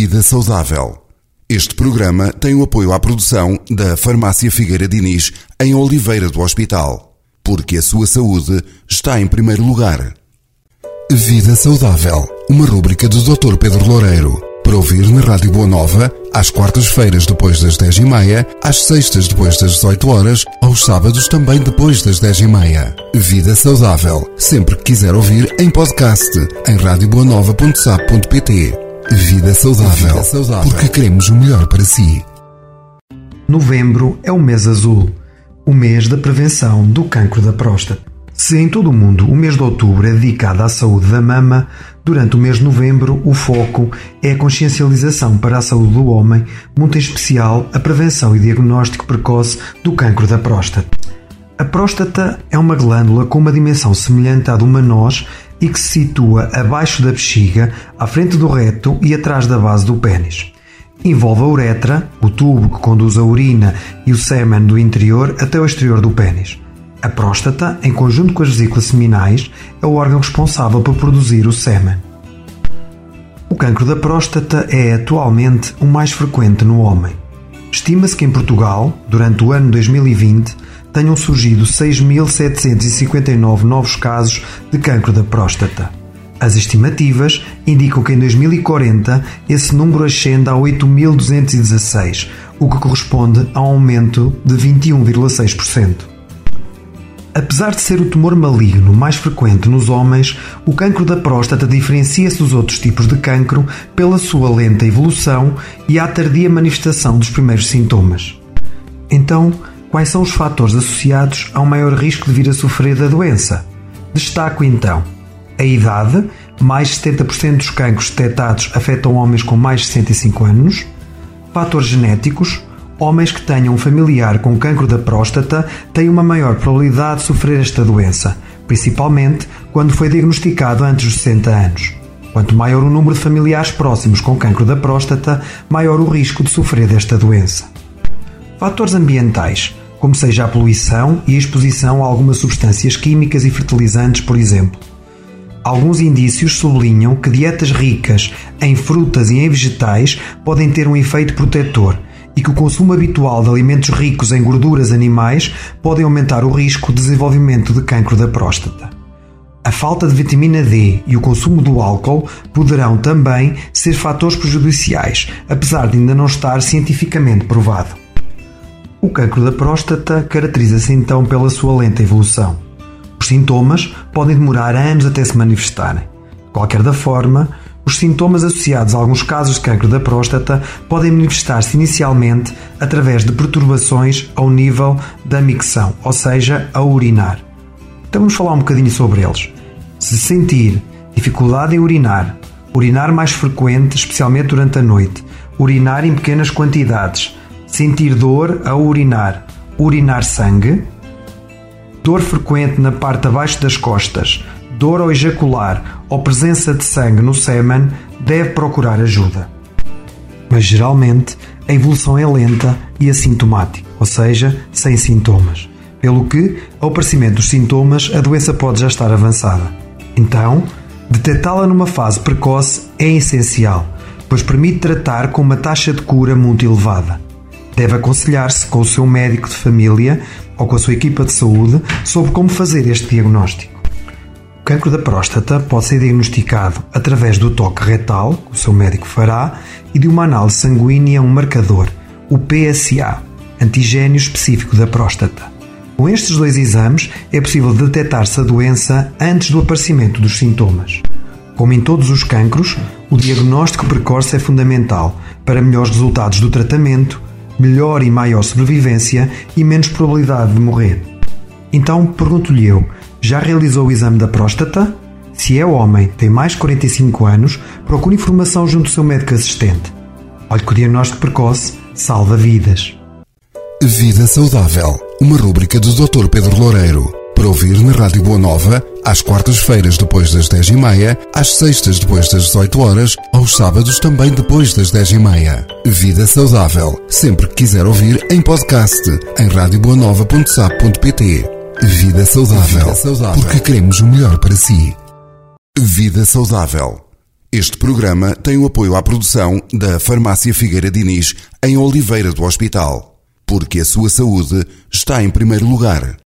Vida Saudável. Este programa tem o apoio à produção da Farmácia Figueira Diniz em Oliveira do Hospital, porque a sua saúde está em primeiro lugar. Vida Saudável, uma rúbrica do Dr. Pedro Loureiro, para ouvir na Rádio Boa Nova, às quartas-feiras depois das 10h30, às sextas depois das 18 horas, aos sábados também depois das 10h30. Vida Saudável, sempre que quiser ouvir em podcast, em radioboanova.sap.pt. Vida saudável, Vida saudável, porque queremos o melhor para si. Novembro é o mês azul, o mês da prevenção do cancro da próstata. Se em todo o mundo o mês de outubro é dedicado à saúde da mama, durante o mês de novembro o foco é a consciencialização para a saúde do homem, muito em especial a prevenção e diagnóstico precoce do cancro da próstata. A próstata é uma glândula com uma dimensão semelhante à de uma noz e que se situa abaixo da bexiga, à frente do reto e atrás da base do pênis. Envolve a uretra, o tubo que conduz a urina e o sêmen do interior até o exterior do pênis. A próstata, em conjunto com as vesículas seminais, é o órgão responsável por produzir o sêmen. O cancro da próstata é atualmente o mais frequente no homem. Estima-se que em Portugal, durante o ano 2020, tenham surgido 6.759 novos casos de cancro da próstata. As estimativas indicam que em 2040 esse número ascende a 8.216, o que corresponde a um aumento de 21,6%. Apesar de ser o tumor maligno mais frequente nos homens, o cancro da próstata diferencia-se dos outros tipos de cancro pela sua lenta evolução e a tardia manifestação dos primeiros sintomas. Então, quais são os fatores associados ao maior risco de vir a sofrer da doença? Destaco então a idade, mais de 70% dos cancros detectados afetam homens com mais de 65 anos, fatores genéticos, Homens que tenham um familiar com cancro da próstata têm uma maior probabilidade de sofrer esta doença, principalmente quando foi diagnosticado antes dos 60 anos. Quanto maior o número de familiares próximos com cancro da próstata, maior o risco de sofrer desta doença. Fatores ambientais, como seja a poluição e a exposição a algumas substâncias químicas e fertilizantes, por exemplo. Alguns indícios sublinham que dietas ricas em frutas e em vegetais podem ter um efeito protetor e que o consumo habitual de alimentos ricos em gorduras animais pode aumentar o risco de desenvolvimento de cancro da próstata. A falta de vitamina D e o consumo do álcool poderão também ser fatores prejudiciais, apesar de ainda não estar cientificamente provado. O cancro da próstata caracteriza-se então pela sua lenta evolução. Os sintomas podem demorar anos até se manifestarem. Qualquer da forma, os sintomas associados a alguns casos de cancro da próstata podem manifestar-se inicialmente através de perturbações ao nível da micção, ou seja, a urinar. Então vamos falar um bocadinho sobre eles. Se sentir dificuldade em urinar, urinar mais frequente, especialmente durante a noite, urinar em pequenas quantidades, sentir dor ao urinar, urinar sangue, dor frequente na parte abaixo das costas, dor ao ejacular ou presença de sangue no sêmen, deve procurar ajuda. Mas geralmente a evolução é lenta e assintomática, ou seja, sem sintomas, pelo que, ao aparecimento dos sintomas, a doença pode já estar avançada. Então, detectá-la numa fase precoce é essencial, pois permite tratar com uma taxa de cura muito elevada. Deve aconselhar-se com o seu médico de família ou com a sua equipa de saúde sobre como fazer este diagnóstico cancro da próstata pode ser diagnosticado através do toque retal, que o seu médico fará, e de uma análise sanguínea, um marcador, o PSA, antigênio específico da próstata. Com estes dois exames é possível detectar-se a doença antes do aparecimento dos sintomas. Como em todos os cancros, o diagnóstico precoce é fundamental para melhores resultados do tratamento, melhor e maior sobrevivência e menos probabilidade de morrer. Então pergunto-lhe eu, já realizou o exame da próstata? Se é homem, tem mais de 45 anos, procure informação junto do seu médico assistente. Olhe que o diagnóstico precoce salva vidas. Vida Saudável, uma rúbrica do Dr. Pedro Loureiro. Para ouvir na Rádio Boa Nova, às quartas-feiras depois das 10h30, às sextas depois das 18 horas, aos sábados também depois das 10h30. Vida Saudável, sempre que quiser ouvir em podcast, em radioboanova.sap.pt. Vida saudável, Vida saudável, porque queremos o melhor para si. Vida saudável Este programa tem o apoio à produção da Farmácia Figueira Diniz em Oliveira do Hospital. Porque a sua saúde está em primeiro lugar.